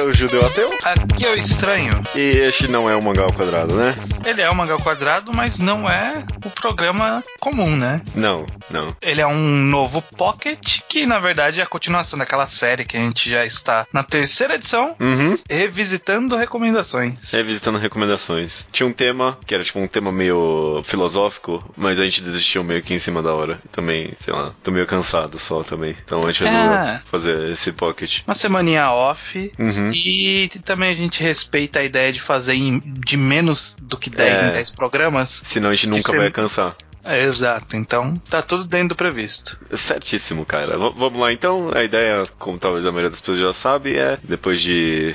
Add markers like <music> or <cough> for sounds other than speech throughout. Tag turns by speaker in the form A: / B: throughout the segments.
A: é o Judeu Ateu.
B: Aqui é o Estranho.
A: E este não é o Mangá ao Quadrado, né?
B: Ele é o Mangá ao Quadrado, mas não é o programa comum, né?
A: Não, não.
B: Ele é um novo Pocket, que na verdade é a continuação daquela série que a gente já está na terceira edição,
A: Uhum.
B: revisitando recomendações.
A: Revisitando recomendações. Tinha um tema, que era tipo um tema meio filosófico, mas a gente desistiu meio que em cima da hora. Também, sei lá, tô meio cansado só também. Então a gente resolveu
B: É.
A: fazer esse pocket.
B: Uma semaninha off.
A: Uhum.
B: E também a gente respeita a ideia de fazer em- de menos do que 10
A: É.
B: em 10 programas.
A: Senão a gente nunca
B: ser-
A: vai cansar.
B: É, exato, então tá tudo dentro do previsto.
A: Certíssimo, cara. V- vamos lá então. A ideia, como talvez a maioria das pessoas já sabe, é depois de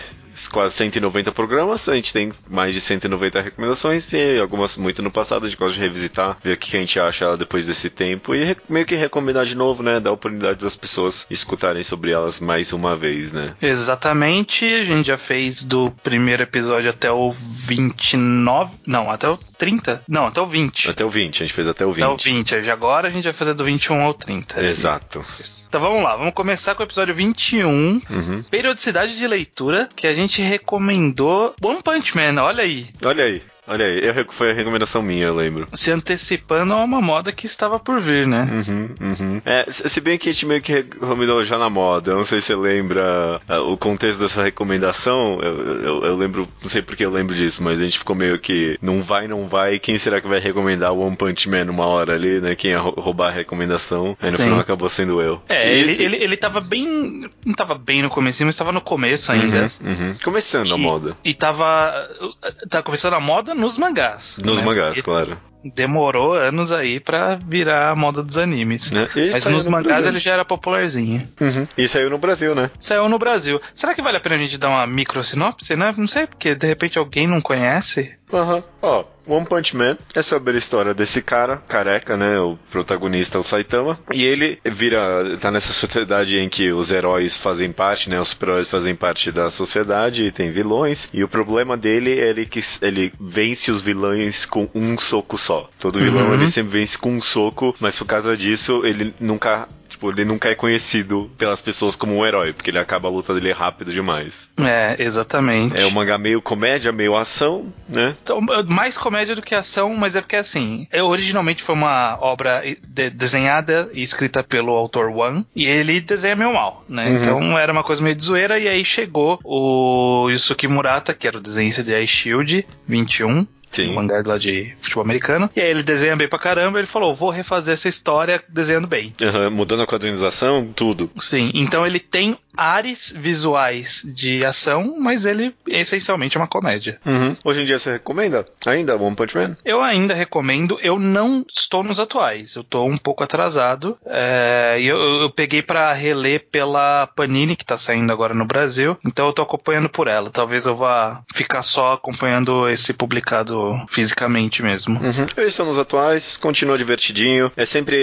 A: quase 190 programas, a gente tem mais de 190 recomendações e algumas muito no passado, a gente gosta de revisitar, ver o que a gente acha depois desse tempo e meio que recomendar de novo, né? Dar oportunidade das pessoas escutarem sobre elas mais uma vez, né?
B: Exatamente, a gente já fez do primeiro episódio até o 29. Não, até o 30. Não, até o 20.
A: Até o 20, a gente fez até o 20.
B: Até o 20. Aí Agora a gente vai fazer do 21 ao 30. é
A: Exato.
B: isso. Então vamos lá, vamos começar com o episódio 21.
A: Uhum.
B: Periodicidade de leitura, que a gente recomendou One Punch Man, olha aí.
A: Olha aí, olha aí. Eu, foi a recomendação minha, eu lembro.
B: Se antecipando a uma moda que estava por vir, né?
A: Uhum, uhum. É, se bem que a gente meio que recomendou já na moda, eu não sei se você lembra ah, o contexto dessa recomendação, eu, eu, eu lembro, não sei porque eu lembro disso, mas a gente ficou meio que não vai, não vai, quem será que vai recomendar o One Punch Man uma hora ali, né? Quem ia rou- roubar a recomendação, aí no
B: Sim.
A: final acabou sendo eu.
B: É,
A: E
B: ele,
A: esse-
B: ele, ele tava bem. Não tava bem no começo, mas tava no começo ainda.
A: Uhum, uhum. Começando a
B: E-
A: moda.
B: E tava. Tava começando a moda nos mangás.
A: Nos
B: né?
A: mangás, claro.
B: Demorou anos aí pra virar a moda dos animes.
A: Né?
B: Mas nos
A: no
B: mangás
A: Brasil.
B: ele já era popularzinho.
A: Uhum. E saiu no Brasil, né?
B: Saiu no Brasil. Será que vale a pena a gente dar uma micro sinopse, né? Não sei, porque de repente alguém não conhece.
A: Aham. Ó, One Punch Man é sobre a história desse cara, careca, né? O protagonista é o Saitama. E ele vira. tá nessa sociedade em que os heróis fazem parte, né? Os super-heróis fazem parte da sociedade e tem vilões. E o problema dele é ele que ele vence os vilões com um soco só. Todo vilão
B: Uhum.
A: ele sempre vence com um soco, mas por causa disso ele nunca. Tipo, ele nunca é conhecido pelas pessoas como um herói, porque ele acaba a luta dele rápido demais.
B: É, exatamente.
A: É um mangá meio comédia, meio ação, né?
B: Então, mais comédia do que ação, mas é porque assim, é, originalmente foi uma obra de- desenhada e escrita pelo autor One, e ele desenha meio mal, né?
A: Uhum.
B: Então era uma coisa meio de zoeira, e aí chegou o Yusuke Murata, que era o desenhista de Ice Shield 21.
A: Sim.
B: Um mangá lá de futebol americano. E aí ele desenha bem pra caramba. Ele falou: vou refazer essa história desenhando bem.
A: Aham, mudando a quadrinização, tudo.
B: Sim, então ele tem ares visuais de ação, mas ele essencialmente é uma comédia.
A: Hoje em dia você recomenda ainda One Punch Man?
B: Eu ainda recomendo, eu não estou nos atuais, eu estou um pouco atrasado. É, eu, eu peguei para reler pela Panini, que tá saindo agora no Brasil, então eu tô acompanhando por ela. Talvez eu vá ficar só acompanhando esse publicado fisicamente mesmo.
A: Eu estou nos atuais, continua divertidinho. É sempre.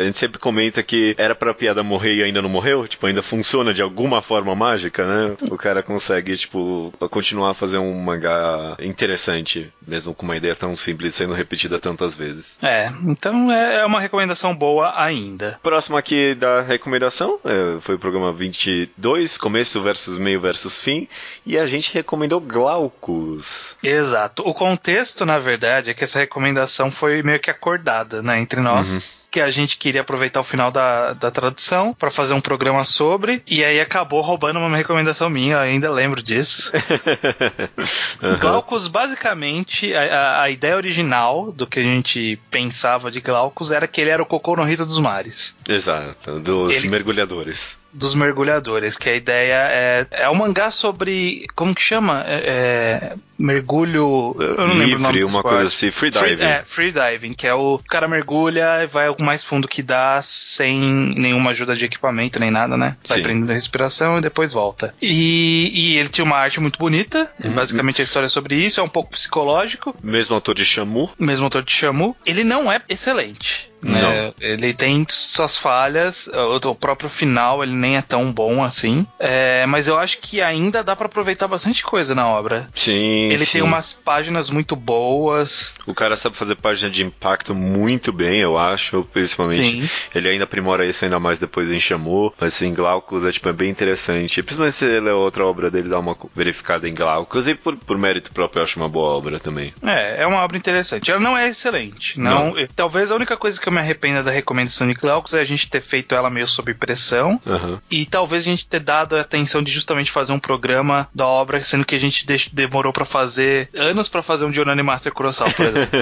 A: A gente sempre comenta que era pra piada morrer e ainda não morreu. Tipo, ainda funciona de alguma forma mágica, né? O cara consegue, tipo, continuar a fazer um mangá interessante, mesmo com uma ideia tão simples sendo repetida tantas vezes.
B: É, então é é uma recomendação boa ainda.
A: Próximo aqui da recomendação é, foi o programa 22, começo versus meio versus fim, e a gente recomendou Glaucus.
B: Exato. O contexto, na verdade, é que essa recomendação foi meio que acordada, né, entre nós. Que a gente queria aproveitar o final da, da tradução para fazer um programa sobre, e aí acabou roubando uma recomendação minha, eu ainda lembro disso. <laughs> Glaucus, basicamente, a, a- a ideia original do que a gente pensava de Glaucus era que ele era o Cocô no Rito dos Mares.
A: Exato, dos
B: Ele-
A: mergulhadores.
B: Dos mergulhadores, que a ideia é. É um mangá sobre. Como que chama? É, é, mergulho. Eu não lembro o nome
A: Livre, uma coisa assim, free diving.
B: é, free diving, que é o cara mergulha e vai ao mais fundo que dá sem nenhuma ajuda de equipamento nem nada, né? Vai
A: Sim.
B: prendendo a respiração e depois volta. E, e ele tinha uma arte muito bonita,
A: Uhum.
B: basicamente a história é sobre isso, é um pouco psicológico.
A: Mesmo autor de Shamu.
B: Mesmo autor de Shamu, ele não é excelente. Né? Ele tem suas falhas, o próprio final ele nem é tão bom assim, é, mas eu acho que ainda dá para aproveitar bastante coisa na obra.
A: Sim.
B: Ele
A: sim.
B: tem umas páginas muito boas.
A: O cara sabe fazer página de impacto muito bem, eu acho, principalmente.
B: Sim.
A: Ele ainda aprimora isso ainda mais depois em Chamou, mas assim, Glaucus é, tipo, é bem interessante. Principalmente se ele é outra obra dele, dá uma verificada em Glaucus, e por, por mérito próprio eu acho uma boa obra também.
B: É, é uma obra interessante. Ela não é excelente. Não, Talvez a única coisa que eu me arrependa da recomendação de Glaucus é a gente ter feito ela meio sob pressão.
A: Aham.
B: E talvez a gente ter dado a atenção de justamente fazer um programa da obra, sendo que a gente demorou pra fazer anos pra fazer um Jonani Master Kurosawa, por exemplo.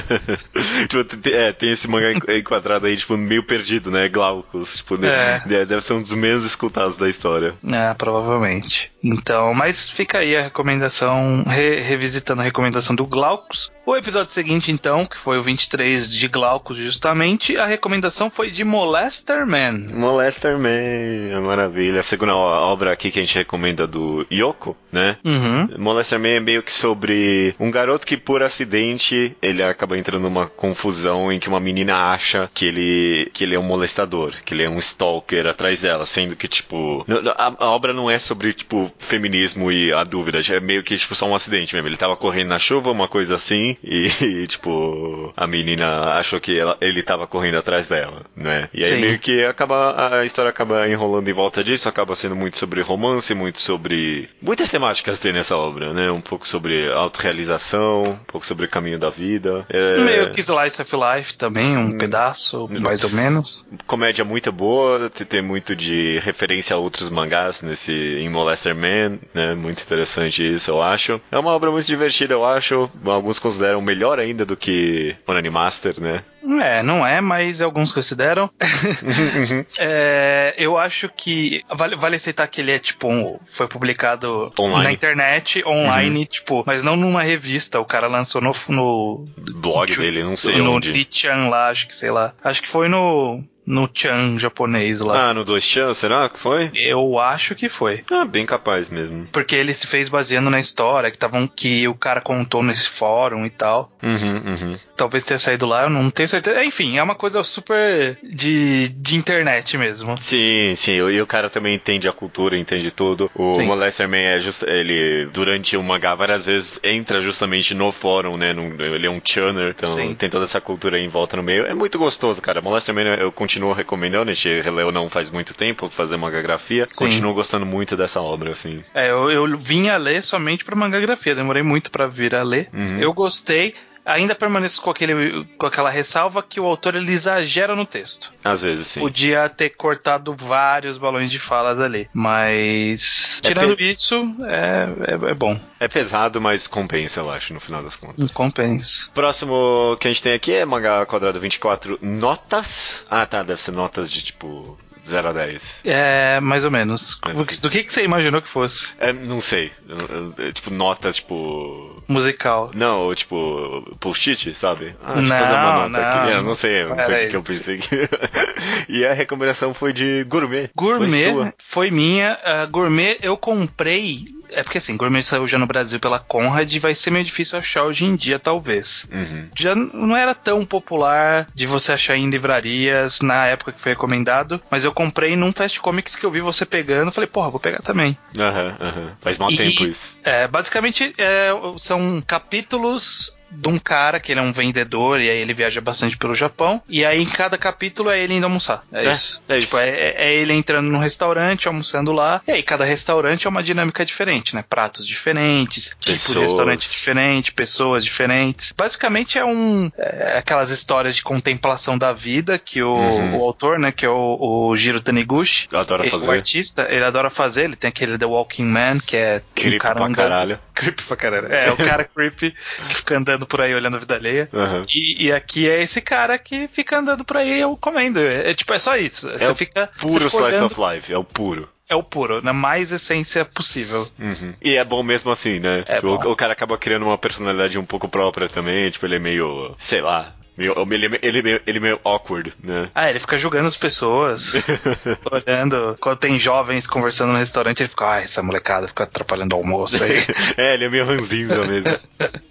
B: <laughs>
A: tipo, é, tem esse mangá en- enquadrado aí, tipo, meio perdido, né? Glaucus. Tipo?
B: É.
A: deve ser um dos menos escutados da história.
B: É, provavelmente. Então, mas fica aí a recomendação, re- revisitando a recomendação do Glaucus. O episódio seguinte, então, que foi o 23 de Glaucus, justamente, a recomendação foi de Molester Man.
A: Molester Man, é maravilha. A segunda obra aqui que a gente recomenda do Yoko, né?
B: Uhum.
A: Molester Man é meio que sobre um garoto que por acidente ele acaba entrando numa confusão em que uma menina acha que ele que ele é um molestador, que ele é um stalker atrás dela, sendo que tipo a, a obra não é sobre tipo feminismo e a dúvida, é meio que tipo só um acidente mesmo. Ele tava correndo na chuva, uma coisa assim, e, <laughs> e, tipo a menina achou que ela- ele tava correndo atrás dela, né? E aí
B: Sim.
A: meio que acaba a história acaba enrolando em volta disso, acaba sendo muito sobre romance, muito sobre muitas temáticas tem nessa obra, né? Um pouco sobre autorrealização, um pouco sobre o caminho da vida. É,
B: Meio que Slice of Life também, um pedaço, mais ou menos.
A: Comédia muito boa, te- tem muito de referência a outros mangás nesse em Molester Man, né? Muito interessante isso, eu acho. É uma obra muito divertida, eu acho. Alguns consideram melhor ainda do que Onani Master, né?
B: É, não é, mas alguns consideram. <laughs> É, eu acho que vale, vale aceitar que ele é tipo um- foi publicado
A: Online.
B: na internet, online, tipo, mas não numa revista. O cara lançou no, no
A: Blog dele, não sei
B: no
A: onde.
B: Nichan lá, acho que sei lá. Acho que foi no no Chan japonês lá.
A: Ah, no 2chan, será que foi?
B: Eu acho que foi.
A: Ah, bem capaz mesmo.
B: Porque ele se fez baseando na história que, tavam, que o cara contou nesse fórum e tal.
A: Uhum, uhum.
B: Talvez tenha saído lá, eu não tenho certeza. Enfim, é uma coisa super de, de internet mesmo.
A: Sim, sim, e o cara também entende a cultura, entende tudo. O
B: Sim.
A: Molester Man é just, ele, durante o mangá, várias vezes entra justamente no fórum, né? num- ele é um chunner, então
B: Sim.
A: tem toda essa cultura aí em volta no meio. É muito gostoso, cara. Molester Man eu continuo recomendando, a gente releu não faz muito tempo fazer mangagrafia.
B: Sim.
A: Continuo gostando muito dessa obra, assim.
B: É, eu, eu vim a ler somente pra mangagrafia, demorei muito pra vir a ler.
A: Uhum.
B: Eu gostei. Ainda permaneço com, aquele, com aquela ressalva que o autor ele exagera no texto.
A: Às vezes, sim.
B: Podia ter cortado vários balões de falas ali. Mas.
A: É
B: Tirando
A: pe-
B: isso, é, é, é bom.
A: É pesado, mas compensa, eu acho, no final das contas.
B: Compensa.
A: Próximo que a gente tem aqui é mangá quadrado 24 notas. Ah, tá, deve ser notas de tipo 0 a 10.
B: É, mais ou menos. Do
A: ou
B: que, que você imaginou que fosse?
A: É, não sei. Eu- Tipo, notas, tipo.
B: Musical.
A: Não, tipo, post-it, sabe? Ah,
B: Não,
A: fazer uma nota
B: não,
A: aqui. Eu
B: não
A: sei, não sei o que, eu pensei <laughs> e a recomendação foi de gourmet. Foi
B: Gourmet
A: sua.
B: foi, minha. Ah, gourmet eu comprei. É porque assim, Gourmet saiu já no Brasil pela Conrad e vai ser meio difícil achar hoje em dia, talvez.
A: Uhum.
B: Já não era tão popular de você achar em livrarias na época que foi recomendado, mas eu comprei num Fast Comics que eu vi você pegando, falei, porra, vou pegar também.
A: Aham, aham. Faz mal
B: E-
A: tempo isso.
B: É, basicamente é, são capítulos de um cara que ele é um vendedor e aí ele viaja bastante pelo Japão e aí em cada capítulo é ele indo almoçar. É,
A: É,
B: isso.
A: é
B: tipo,
A: isso.
B: é, é ele entrando num restaurante, almoçando lá, e aí cada restaurante é uma dinâmica diferente, né? Pratos diferentes, tipo de
A: Pessoas.
B: restaurante diferente, pessoas diferentes. Basicamente é um é aquelas histórias de contemplação da vida que o,
A: Uhum.
B: o autor, né, que é o, o Jiro Taniguchi,
A: Eu adoro
B: ele-
A: fazer.
B: o artista, ele adora fazer, ele tem aquele The Walking Man, que é
A: Creepy pra
B: andando-
A: caralho.
B: Creepy pra caralho. É, o cara <laughs> creepy que fica andando por aí olhando a vida alheia.
A: Aham.
B: E, e aqui é esse cara que fica andando por aí eu comendo. É, é tipo, é só isso. Você
A: o
B: fica.
A: Puro
B: você fica
A: slice of life, é o puro.
B: É o puro, na mais essência possível.
A: Uhum. E é bom mesmo assim, né?
B: É
A: Tipo, o, o cara acaba criando uma personalidade um pouco própria também, tipo, ele é meio, sei lá. Meio- Ele, é- ele, é meio- ele é meio awkward, né?
B: Ah, ele fica julgando as pessoas, <laughs> olhando. Quando tem jovens conversando no restaurante, ele fica, ah, essa molecada fica atrapalhando o almoço aí. <laughs>
A: É, ele é meio ranzinza mesmo. <laughs>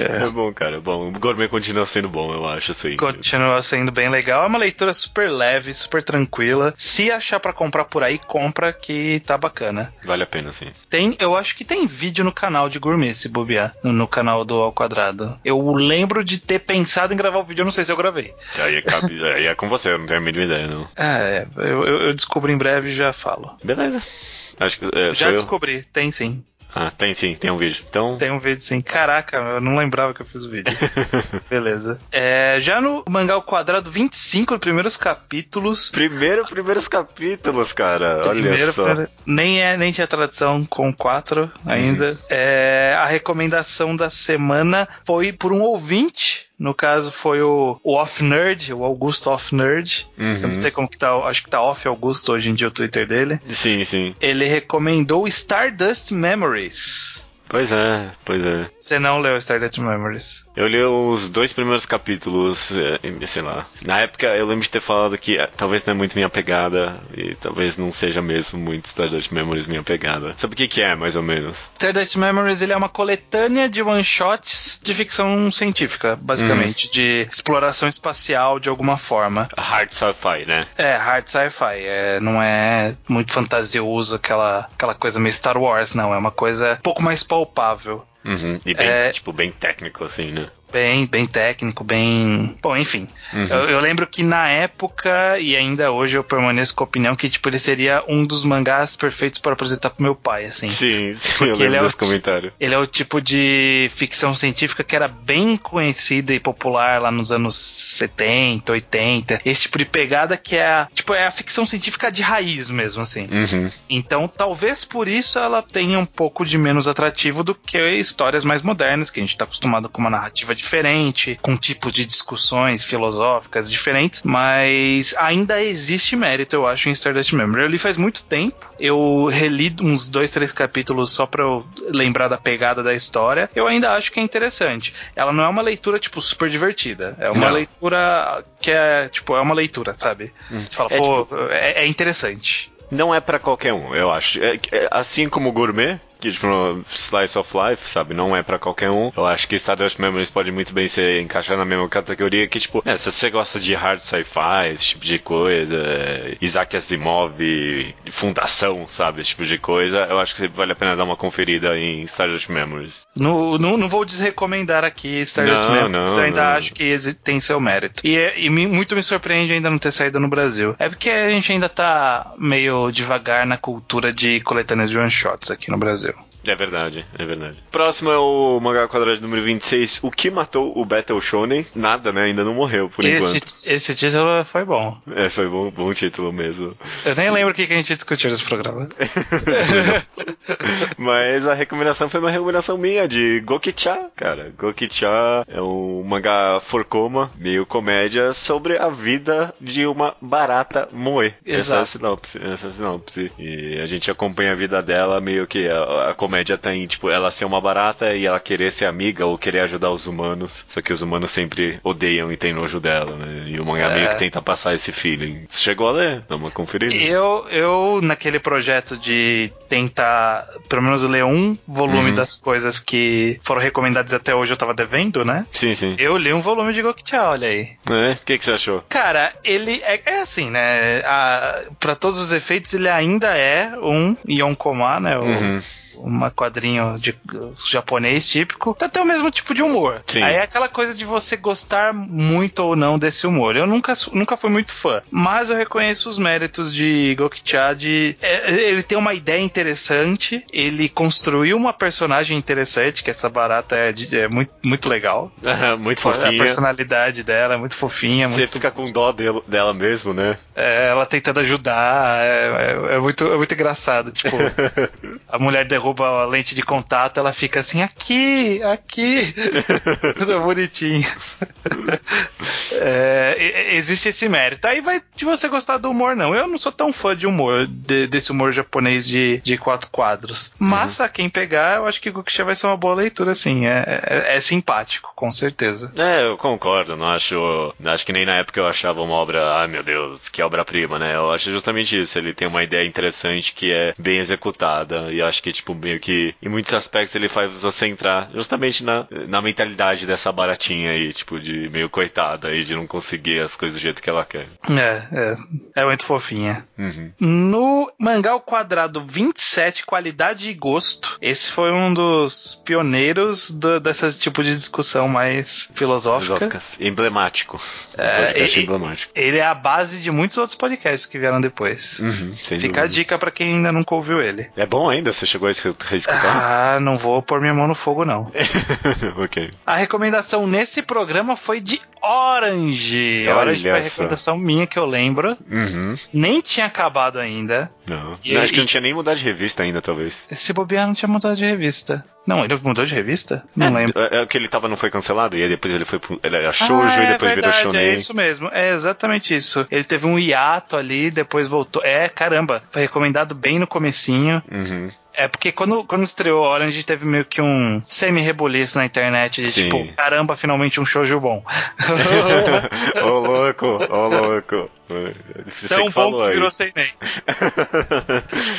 A: É. bom, cara, é bom. O Gourmet continua sendo bom, eu acho, assim.
B: Continua sendo bem legal. É uma leitura super leve, super tranquila. Se achar pra comprar por aí, compra que tá bacana.
A: Vale a pena, sim.
B: Tem, eu acho que tem vídeo no canal de Gourmet, se bobear, no, no canal do Ao Quadrado. Eu lembro de ter pensado em gravar o vídeo, eu não sei se eu gravei.
A: Aí é, cabe- <laughs> aí é com você, eu não tenho a mínima ideia, não.
B: Ah, é, eu, eu- descubro em breve e já falo.
A: Beleza. Acho que. É,
B: Já
A: sou eu?
B: descobri, tem sim.
A: Ah, tem sim, tem um vídeo. Então.
B: Tem um vídeo sim. Caraca, eu não lembrava que eu fiz o vídeo. <laughs> Beleza. É, já no Mangá ao Quadrado 25, os primeiros capítulos.
A: Primeiro, primeiros capítulos, cara. Olha
B: Primeiro,
A: só.
B: primeiro- nem é nem tinha tradução com quatro ainda.
A: Uhum.
B: É, a recomendação da semana foi por um ouvinte. No caso foi o, o Off Nerd, o Augusto Off Nerd.
A: Uhum.
B: Eu não sei como que tá, acho que tá Off Augusto hoje em dia o Twitter dele.
A: Sim, sim.
B: Ele recomendou Stardust Memories.
A: Pois é, pois é.
B: Você não leu Stardust Memories?
A: Eu li os dois primeiros capítulos, é, sei lá. Na época eu lembro de ter falado que é, talvez não é muito minha pegada e talvez não seja mesmo muito Stardust Memories minha pegada. Sabe o que, que é, mais ou menos?
B: Stardust Memories ele é uma coletânea de one-shots de ficção científica, basicamente, de exploração espacial de alguma forma.
A: Hard sci-fi, né?
B: É, hard sci-fi, é, não é muito fantasioso, aquela, aquela coisa meio Star Wars, não, é uma coisa um pouco mais palpável.
A: Uhum. E bem,
B: É.
A: tipo, bem técnico, assim, né?
B: Bem, bem técnico, bem. Bom, enfim.
A: Uhum.
B: Eu, eu lembro que na época, e ainda hoje eu permaneço com a opinião que, tipo, ele seria um dos mangás perfeitos para apresentar pro meu pai, assim.
A: Sim, sim, eu lembro
B: é
A: desse
B: ti-
A: comentário.
B: Ele é o tipo de ficção científica que era bem conhecida e popular lá nos anos 70, 80. Esse tipo de pegada que é a, tipo, é a ficção científica de raiz mesmo, assim.
A: Uhum.
B: Então, talvez por isso ela tenha um pouco de menos atrativo do que histórias mais modernas, que a gente está acostumado com uma narrativa diferente, com tipos de discussões filosóficas diferentes, mas ainda existe mérito, eu acho, em Stardust Memory. Eu li faz muito tempo, eu reli uns dois, três capítulos só pra eu lembrar da pegada da história. Eu ainda acho que é interessante. Ela não é uma leitura, tipo, super divertida. É uma
A: Não.
B: leitura que é, tipo, é uma leitura, sabe? Você fala,
A: É,
B: pô, é- é interessante.
A: Não é pra qualquer um, eu acho. É- é- assim como o Gourmet, que tipo, no Slice of Life, sabe, não é pra qualquer um. Eu acho que Stardust Memories pode muito bem ser encaixar na mesma categoria que, tipo, é, se você gosta de hard sci-fi, esse tipo de coisa, é, Isaac Asimov, Fundação, sabe, esse tipo de coisa, eu acho que vale a pena dar uma conferida em Stardust Memories.
B: Não, não, não vou desrecomendar aqui Stardust
A: Não,
B: Memories,
A: não,
B: eu ainda
A: não.
B: acho que tem seu mérito. E, é- e muito me surpreende ainda não ter saído no Brasil. É porque a gente ainda tá meio devagar na cultura de coletâneas de one-shots aqui no Brasil.
A: É verdade, é verdade. Próximo é o mangá quadrado número 26, O que matou o Battle Shonen? Nada, né? Ainda não morreu, por
B: esse,
A: enquanto.
B: esse título foi bom.
A: É, foi bom, bom título mesmo.
B: Eu nem lembro o que, que a gente discutiu nesse programa. <laughs>
A: Mas a recomendação foi uma recomendação minha de Gokicha, cara. Gokicha é um mangá forcoma, meio comédia, sobre a vida de uma barata moe. Essa é a
B: Exato.
A: sinopse, essa é a sinopse. E a gente acompanha a vida dela, meio que a, a comédia tá em, tipo, ela ser uma barata e ela querer ser amiga ou querer ajudar os humanos. Só que os humanos sempre odeiam e tem nojo dela, né? E o mangá
B: É.
A: meio que tenta passar esse feeling. Você chegou a ler? Dá uma conferida?
B: Eu, eu, naquele projeto de tentar, pelo menos, ler um volume
A: Uhum.
B: das coisas que foram recomendadas até hoje, eu tava devendo, né?
A: Sim, sim.
B: Eu li um volume de Gokicha, olha aí.
A: É? O que, que você achou?
B: Cara, ele é, é assim, né? A, pra todos os efeitos, ele ainda é um Yonkoma, né? O,
A: Uhum.
B: Uma quadrinho de japonês típico. Tá até o mesmo tipo de humor.
A: Sim.
B: Aí é aquela coisa de você gostar muito ou não desse humor. Eu nunca, nunca fui muito fã. Mas eu reconheço os méritos de Gokicha de. é, ele tem uma ideia interessante. Ele construiu uma personagem interessante, que essa barata é, de- é muito, muito legal.
A: muito
B: A
A: fofinha.
B: personalidade dela é muito fofinha,
A: Você
B: muito
A: fica com dó dele- dela mesmo, né?
B: é, ela tentando ajudar, é, é- é muito, é muito engraçado. Tipo, <laughs> a mulher derruba a lente de contato, ela fica assim, aqui, aqui. <laughs> Tudo bonitinho. É, existe esse mérito. Aí vai de você gostar do humor, não. Eu não sou tão fã de humor, de- desse humor japonês de, de quatro quadros. Mas, a quem pegar, eu acho que Gokusha vai ser uma boa leitura, sim. É, é, é simpático, com certeza.
A: É, eu concordo. Não acho. Acho que nem na época eu achava uma obra. Ai meu Deus, que obra-prima, né? Eu acho justamente isso. Ele tem uma ideia interessante que é bem executada. E acho que, tipo, meio que. Em muitos aspectos ele faz você entrar justamente na, na mentalidade dessa baratinha aí, tipo, de meio coitada aí, de não conseguir as coisas do jeito que ela quer.
B: É, é. É muito fofinha.
A: Uhum.
B: No mangá ao quadrado 27, qualidade e gosto. Esse foi um dos pioneiros do, desse tipo de discussão mais filosófica.
A: Filosóficas. Emblemático.
B: É,
A: podcast
B: e-
A: emblemático.
B: Ele é a base de muitos outros podcasts que vieram depois.
A: Uhum,
B: Fica a
A: dúvida.
B: dica pra quem ainda nunca ouviu ele.
A: É bom ainda? Você chegou a a escutar?
B: Ah, não vou pôr minha mão no fogo, não. <laughs>
A: ok.
B: A recomendação nesse programa foi de Orange.
A: Olha
B: Orange foi a recomendação minha que eu lembro.
A: Uhum.
B: Nem tinha acabado ainda.
A: Não.
B: E-
A: Acho que não tinha nem mudado de revista ainda, talvez.
B: Se bobear, não tinha mudado de revista. Não, ele mudou de revista? Não
A: é,
B: lembro.
A: É, é que ele tava, não foi cancelado, e aí depois ele foi pro. Ele era shoujo
B: ah,
A: e depois
B: é
A: virou
B: verdade,
A: shonen.
B: É isso mesmo, é exatamente isso. Ele teve um hiato ali, depois voltou. É, caramba, foi recomendado bem no comecinho.
A: Uhum.
B: É porque quando, quando estreou Orange teve meio que um semi-rebuliço na internet de
A: Sim.
B: tipo, caramba, finalmente um shoujo bom. <laughs>
A: ô louco, ô louco. Você
B: Tão
A: que
B: bom
A: falou
B: que virou sem nem. <laughs>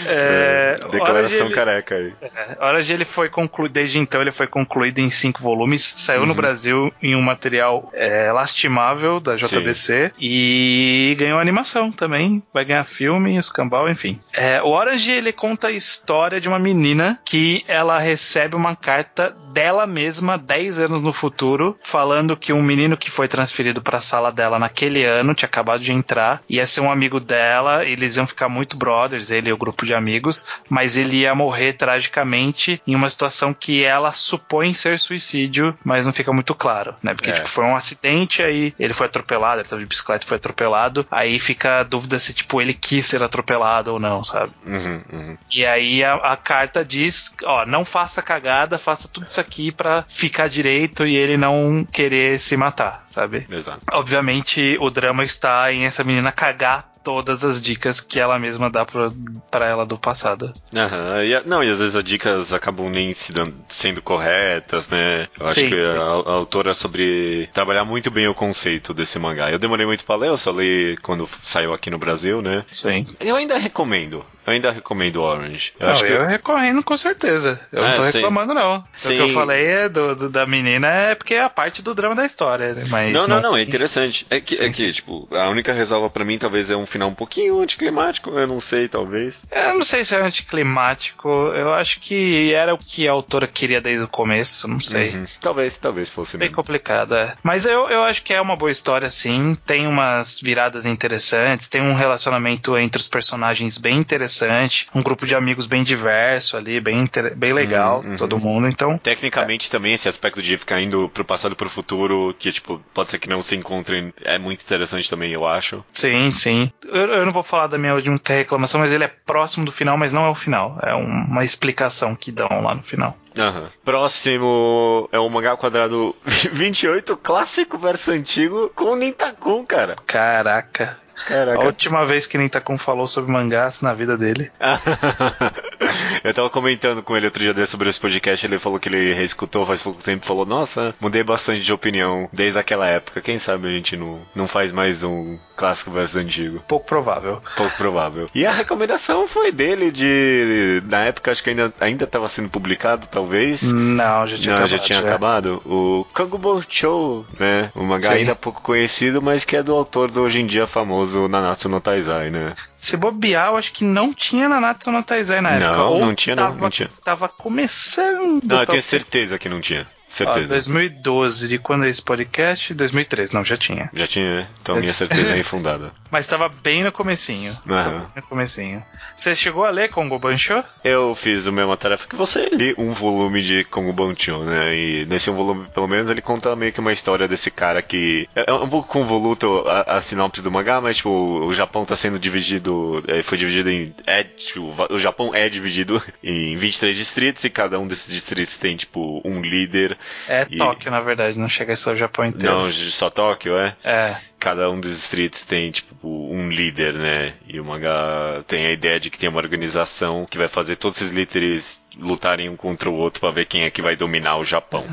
B: É,
A: Declaração
B: Orange,
A: careca aí.
B: É, Orange ele foi concluído, desde então ele foi concluído em cinco volumes, saiu
A: Uhum.
B: no Brasil em um material é, lastimável da JBC e ganhou animação também, vai ganhar filme, os cambal, enfim. É, o Orange ele conta a história de uma menina que ela recebe uma carta dela mesma 10 anos no futuro, falando que um menino que foi transferido para a sala dela naquele ano tinha acabado de entrar, ia ser um amigo dela, eles iam ficar muito brothers, ele e o grupo de amigos, mas ele ia morrer tragicamente em uma situação que ela supõe ser suicídio, mas não fica muito claro, né? Porque
A: É.
B: tipo, foi um acidente, aí ele foi atropelado, ele tava de bicicleta e foi atropelado, aí fica a dúvida se tipo ele quis ser atropelado ou não, sabe?
A: Uhum, uhum.
B: E aí a, a carta diz, ó, não faça cagada, faça tudo isso aqui pra ficar direito e ele não querer se matar, sabe?
A: Exato.
B: Obviamente o drama está em essa menina cagar todas as dicas que ela mesma dá pra, pra ela do passado.
A: Aham, e não, e às vezes as dicas acabam nem se dando- sendo corretas, né? Eu acho
B: Sim,
A: que
B: sim.
A: a, a autora é sobre trabalhar muito bem o conceito desse mangá. Eu demorei muito pra ler, eu só li quando saiu aqui no Brasil, né?
B: Sim.
A: Eu ainda recomendo. Eu ainda recomendo Orange. Eu
B: não,
A: acho que
B: eu recomendo com certeza. Eu
A: É,
B: não tô
A: sim.
B: reclamando, não.
A: Sim.
B: O que eu falei é do, do- da menina é porque é a parte do drama da história, né? Mas
A: Não, não, não, é interessante. É que,
B: Sim,
A: é que
B: sim.
A: tipo, a única ressalva pra mim talvez é um final um pouquinho anticlimático, eu não sei, talvez.
B: Eu não sei se é anticlimático. Eu acho que era o que a autora queria desde o começo. Não sei.
A: Uhum. Talvez, talvez fosse
B: Bem
A: mesmo.
B: complicado, é. Mas eu, eu acho que é uma boa história, sim. Tem umas viradas interessantes, tem um relacionamento entre os personagens bem interessante, um grupo de amigos bem diverso ali, bem, inter- bem legal,
A: Uhum, uhum.
B: todo mundo. Então,
A: Tecnicamente também esse aspecto de ficar indo pro passado e pro futuro, que tipo, pode ser que não se encontrem, é muito interessante também, eu acho.
B: sim, sim. Eu, eu não vou falar da minha única reclamação, mas ele é próximo do final, mas não é o final. É um- uma explicação que dão lá no final.
A: Aham. Próximo é o mangá quadrado <laughs> 28, clássico versus antigo, com o Nintakun, cara.
B: Caraca. A
A: Caraca.
B: última vez que Nintakun falou sobre mangás na vida dele. <laughs>
A: Eu tava comentando com ele outro dia desse sobre esse podcast, ele falou que ele reescutou faz pouco tempo e falou, nossa, mudei bastante de opinião desde aquela época. Quem sabe a gente não, não faz mais um clássico versus antigo.
B: Pouco provável.
A: Pouco provável. E a recomendação foi dele de. Na época acho que ainda, ainda tava sendo publicado, talvez.
B: Não, já tinha
A: Não,
B: acabado.
A: já tinha acabado. O Kangubon Show, né? Um mangá
B: Sim.
A: ainda pouco conhecido, mas que é do autor do hoje em dia famoso Nanatsu no Taizai, né?
B: Se bobear, eu acho que não tinha Nanatsu no Taizai na
A: Não,
B: época. Ou
A: não tinha, não,
B: tava,
A: não tinha.
B: Tava começando.
A: Não, eu tenho certeza que não tinha.
B: Ó,
A: Certeza.
B: 2012, de quando é esse podcast? 2013, não, já tinha.
A: Já tinha, né? Então
B: Eu
A: minha
B: tinha.
A: certeza <laughs> é infundada.
B: Mas tava bem no comecinho. Bem no comecinho. Você chegou a ler Kongo Bancho?
A: Eu fiz a mesma tarefa que você, li um volume de Kongo Bancho, né? E nesse volume, pelo menos, ele conta meio que uma história desse cara que. É um pouco convoluto a, a sinopse do mangá, mas, tipo, o Japão tá sendo dividido. é, Foi dividido em. É, tipo, o Japão é dividido <laughs> em 23 distritos e cada um desses distritos tem, tipo, um líder.
B: É
A: E-
B: Tóquio, na verdade, não chega a ser o Japão inteiro.
A: Não, só Tóquio, é?
B: É.
A: cada um dos distritos tem, tipo, um líder, né? E o mangá tem a ideia de que tem uma organização que vai fazer todos esses líderes lutarem um contra o outro para ver quem é que vai dominar o Japão.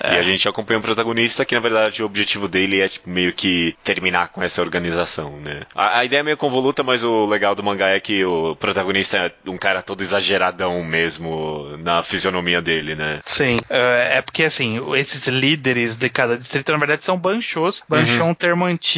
A: É. E a gente acompanha um protagonista que, na verdade, o objetivo dele é tipo, meio que terminar com essa organização, né? A, a, ideia é meio convoluta, mas o legal do mangá é que o protagonista é um cara todo exageradão mesmo na fisionomia dele, né?
B: Sim. É, é porque, assim, esses líderes de cada distrito, na verdade, são banchos. Bancho uhum. é um termo antigo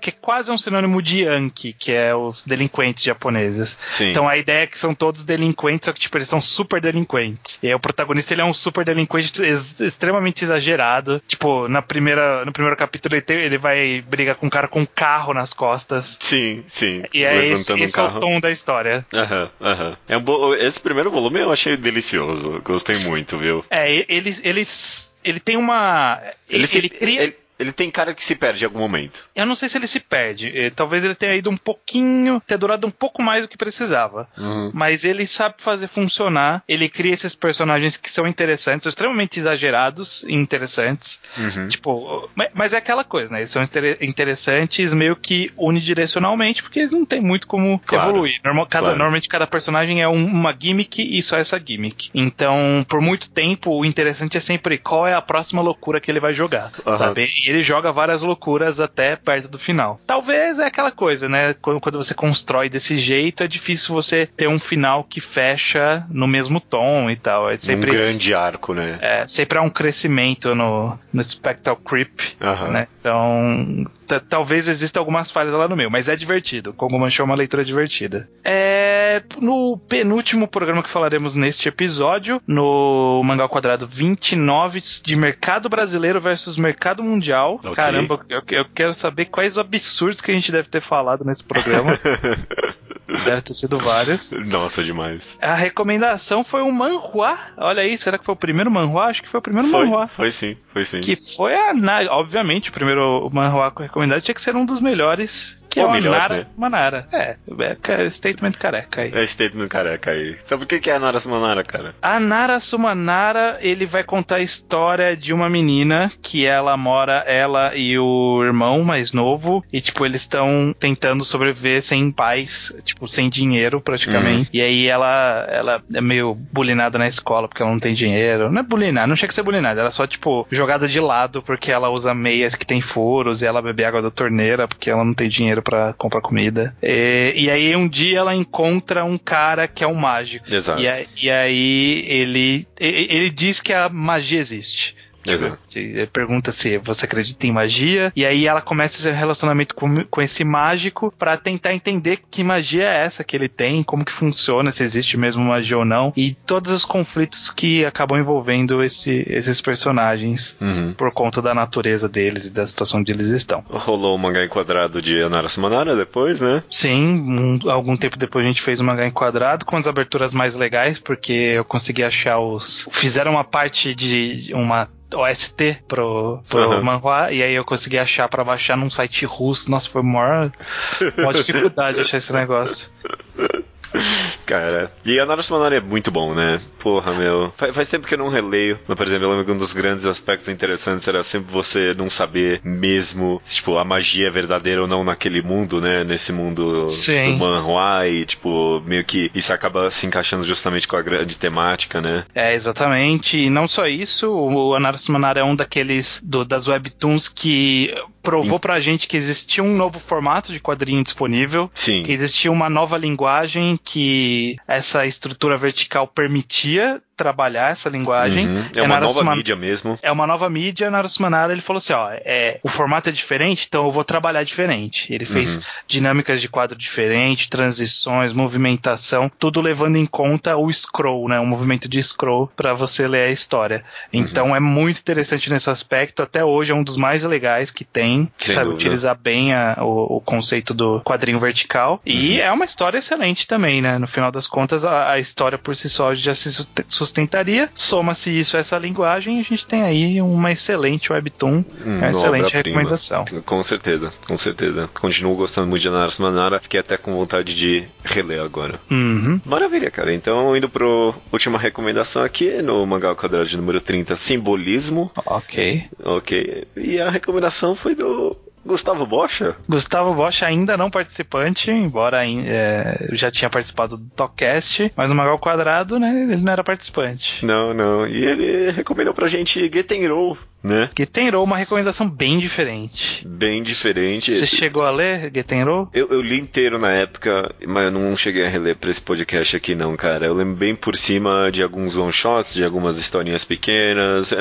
B: que é quase um sinônimo de Yankee, que é os delinquentes japoneses. Sim. Então a ideia é que são todos delinquentes, só que, tipo, eles são super delinquentes. E aí o protagonista ele é um super delinquente ex extremamente exagerado. Tipo, na primeira, no primeiro capítulo ele, tem, ele vai brigar com um cara com um carro nas costas.
A: Sim, sim.
B: E é esse, um esse é o tom da história.
A: Aham, aham. É um Esse primeiro volume eu achei delicioso. Gostei muito, viu?
B: É, eles. eles ele tem uma. Ele, ele, ele cria. Ele
A: ele tem cara que se perde em algum momento.
B: Eu não sei se ele se perde. Eh, talvez ele tenha ido um pouquinho, ter durado um pouco mais do que precisava. Uhum. Mas ele sabe fazer funcionar. Ele cria esses personagens que são interessantes, extremamente exagerados e interessantes. Uhum. Tipo, mas é aquela coisa, né? Eles são interessantes meio que unidirecionalmente, porque eles não têm muito como claro. evoluir. Normal, cada, claro. Normalmente cada personagem é um, uma gimmick e só essa gimmick. Então, por muito tempo, o interessante é sempre qual é a próxima loucura que ele vai jogar, uhum. sabe? Ele joga várias loucuras até perto do final. Talvez é aquela coisa, né? Quando você constrói desse jeito, é difícil você ter um final que fecha no mesmo tom e tal. É sempre,
A: um grande arco, né?
B: É, sempre há um crescimento no, no Spectral Creep, uhum. né? Então, talvez exista algumas falhas lá no meio, mas é divertido. Como manchou é uma leitura divertida. É, no penúltimo programa que falaremos neste episódio, no Mangá Quadrado 29 de mercado brasileiro versus mercado mundial. Okay. Caramba, eu, eu quero saber quais os absurdos que a gente deve ter falado nesse programa. <laughs> Deve ter sido vários.
A: Nossa, demais.
B: A recomendação foi um manhua. Olha aí, será que foi o primeiro manhua? Acho que foi o primeiro
A: foi,
B: manhua.
A: Foi sim, foi sim.
B: Que foi a. Obviamente, o primeiro manhua recomendado tinha que ser um dos melhores que é o melhor, Nara né? Sumanara. É, é statement careca aí.
A: É statement careca aí. Sabe o que é a Nara Sumanara, cara?
B: A Nara Sumanara, ele vai contar a história de uma menina que ela mora, ela e o irmão mais novo, e tipo, eles estão tentando sobreviver sem pais, tipo, sem dinheiro praticamente. Uhum. E aí ela, ela é meio bulinada na escola porque ela não tem dinheiro. Não é bulinada, não chega a ser bulinada, ela é só, tipo, jogada de lado porque ela usa meias que tem furos e ela bebe água da torneira porque ela não tem dinheiro para comprar comida. E, e, aí um dia ela encontra um cara que é um mágico.
A: Exato.
B: E, e aí ele, ele diz que a magia existe. Exato. Pergunta se você acredita em magia, e aí ela começa esse relacionamento com, com esse mágico para tentar entender que magia é essa que ele tem, como que funciona, se existe mesmo magia ou não, e todos os conflitos que acabam envolvendo esse, esses personagens uhum. por conta da natureza deles e da situação onde eles estão.
A: Rolou o um mangá enquadrado de Anara Sumanara depois, né?
B: Sim, um, algum tempo depois a gente fez o um mangá enquadrado com as aberturas mais legais, porque eu consegui achar os. Fizeram uma parte de uma OST pro, pro uhum. manhua, e aí eu consegui achar para baixar num site russo. Nossa, foi maior, maior dificuldade achar esse negócio. <laughs>
A: Cara, e a Naruto Manori é muito bom, né? Porra, meu. Faz, faz, tempo que eu não releio, mas, por exemplo, eu lembro que um dos grandes aspectos interessantes era sempre você não saber mesmo, tipo, a magia é verdadeira ou não naquele mundo, né? Nesse mundo Sim. do manhua e, tipo, meio que isso acaba se encaixando justamente com a grande temática, né?
B: É, exatamente. E não só isso, o Anaruto Manara é um daqueles do, das webtoons que provou pra gente que existia um novo formato de quadrinho disponível.
A: Sim.
B: Que existia uma nova linguagem que essa estrutura vertical permitia trabalhar essa linguagem.
A: Uhum. É, é uma nova mídia mesmo.
B: É uma nova mídia. Narusumanara ele falou assim: ó, é, o formato é diferente, então eu vou trabalhar diferente. Ele fez uhum. dinâmicas de quadro diferente, transições, movimentação, tudo levando em conta o scroll, né? O movimento de scroll para você ler a história. Então uhum. é muito interessante nesse aspecto. Até hoje é um dos mais legais que tem, que Sem sabe dúvida. utilizar bem a, o, o, conceito do quadrinho vertical. E uhum. é uma história excelente também, né? No final das contas, a, a história por si só já se sustentaria. Soma-se isso a essa linguagem, a gente tem aí uma excelente webtoon, hum, uma excelente recomendação.
A: Com certeza, com certeza. Continuo gostando muito de Anaras Manara, fiquei até com vontade de reler agora.
B: Uhum.
A: Maravilha, cara. Então, indo pro última recomendação aqui, no Mangá Quadrado de número 30, Simbolismo.
B: Ok.
A: Ok. E a recomendação foi do Gustavo Bocha?
B: Gustavo Bocha ainda não participante, embora é, já tinha participado do Talkcast, mas no Magal Quadrado, né, ele não era participante.
A: Não, não. E ele recomendou pra gente Get Roll, né?
B: Getenro, uma recomendação bem diferente.
A: Bem diferente.
B: Você chegou a ler Getenro?
A: Eu, eu li inteiro na época, mas eu não cheguei a reler pra esse podcast aqui não, cara. Eu lembro bem por cima de alguns one-shots, de algumas historinhas pequenas.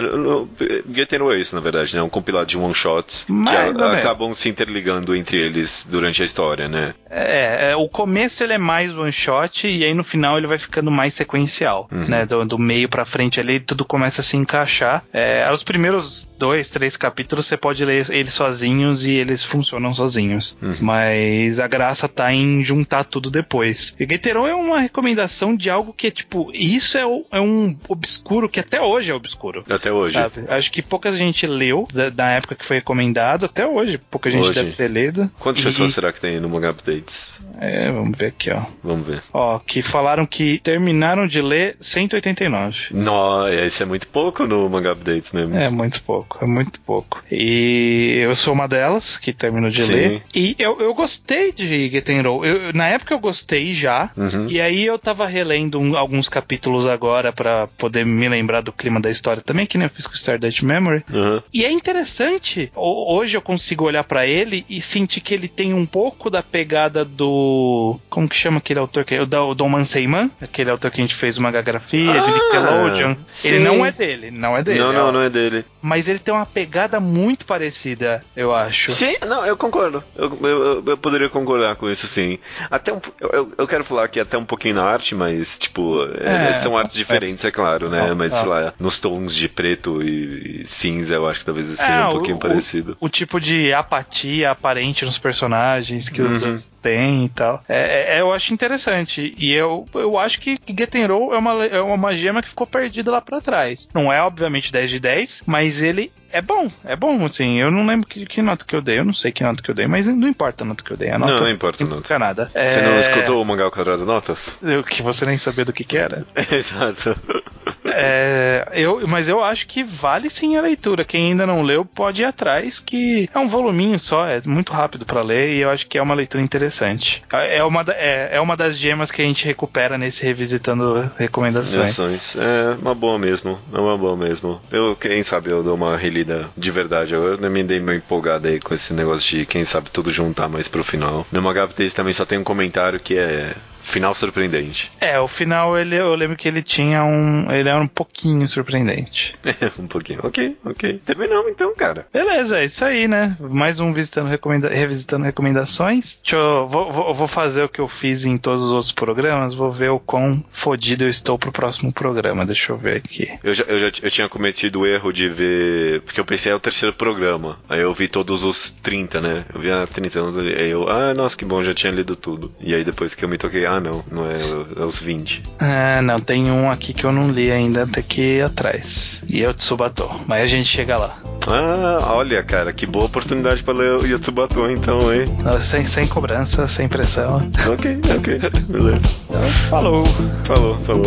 A: Getenro é isso, na verdade, né? Um compilado de one-shots que a, acabam se interligando entre eles durante a história, né?
B: É, é, o começo ele é mais one-shot e aí no final ele vai ficando mais sequencial, uhum. né? Do, do meio pra frente ali tudo começa a se encaixar. É, os primeiros dois, três capítulos você pode ler eles sozinhos e eles funcionam sozinhos. Uhum. Mas a graça tá em juntar tudo depois. E Gateron é uma recomendação de algo que é tipo, isso é, é um obscuro que até hoje é obscuro.
A: Até hoje. Sabe?
B: Acho que pouca gente leu da, da, época que foi recomendado, até hoje. Pouca gente hoje. deve ter lido.
A: Quantas e... pessoas será que tem no Manga Updates?
B: É, vamos ver aqui, ó.
A: Vamos ver.
B: Ó, que falaram que terminaram de ler 189.
A: Não, isso é muito pouco no Manga Updates mesmo.
B: É muito pouco, é muito pouco. E eu sou uma delas que terminou de Sim. ler. E eu, eu gostei de Getenro. Eu, na época eu gostei já. Uhum. E aí eu tava relendo um, alguns capítulos agora para poder me lembrar do clima da história também, que nem eu fiz com Stardust Memory. Uhum. E é interessante. Hoje eu consigo olhar para ele e sentir que ele tem um pouco da pegada do. Como que chama aquele autor que é? O Don Manseiman, aquele autor que a gente fez uma grafia ah, de Nickelodeon. Sim. Ele não é dele, não é dele.
A: Não, não, não é dele
B: mas ele tem uma pegada muito parecida, eu acho.
A: Sim, não, eu concordo. Eu, eu, eu poderia concordar com isso, sim. Até um, eu, eu quero falar aqui até um pouquinho na arte, mas, tipo, é, é, são artes diferentes, é, é claro, né? Mas, sei lá, nos tons de preto e, e cinza, eu acho que talvez seja é, um pouquinho
B: o,
A: parecido.
B: O, o, tipo de apatia aparente nos personagens que os uhum. dois têm e tal. É, é, eu acho interessante. E eu, eu acho que Getenro é uma, é uma gema que ficou perdida lá para trás. Não é, obviamente, 10 de 10, mas mas ele é bom, é bom, assim. Eu não lembro que, que, nota que eu dei, eu não sei que nota que eu dei, mas não importa a nota que eu dei. A nota
A: não, não importa a nota.
B: Nada.
A: Você é... não escutou o Mangal Quadrado Notas?
B: Eu, que você nem sabia do que, que era. <laughs>
A: Exato.
B: É, eu, mas eu acho que vale sim a leitura. Quem ainda não leu pode ir atrás, que é um voluminho só, é muito rápido para ler e eu acho que é uma leitura interessante. É uma, é, é uma das gemas que a gente recupera nesse revisitando recomendações.
A: É uma boa mesmo, é uma boa mesmo. Eu, quem sabe, eu dou uma relida de verdade. Eu, eu me dei meio empolgado aí com esse negócio de quem sabe tudo juntar mais pro final. No Magap também só tem um comentário que é Final surpreendente.
B: É, o final ele, eu lembro que ele tinha um. Ele era um pouquinho surpreendente. <laughs>
A: um pouquinho. Ok, ok. Terminamos então, cara.
B: Beleza, é isso aí, né? Mais um visitando recomenda revisitando recomendações. Deixa eu. Vou, vou, vou, fazer o que eu fiz em todos os outros programas. Vou ver o quão fodido eu estou pro próximo programa. Deixa eu ver aqui.
A: Eu já, eu já eu tinha cometido o erro de ver. Porque eu pensei é o terceiro programa. Aí eu vi todos os 30, né? Eu vi as 30 Aí eu, ah, nossa, que bom, já tinha lido tudo. E aí depois que eu me toquei, ah, ah, não, não é, é os 20.
B: Ah, não, tem um aqui que eu não li ainda, tá aqui atrás. E é o Tsubato, mas a gente chega lá.
A: Ah, olha, cara, que boa oportunidade para ler o Yotsubato, então, hein?
B: Sem, sem cobrança, sem pressão.
A: Ok, ok, beleza.
B: Então, falou.
A: Falou, falou.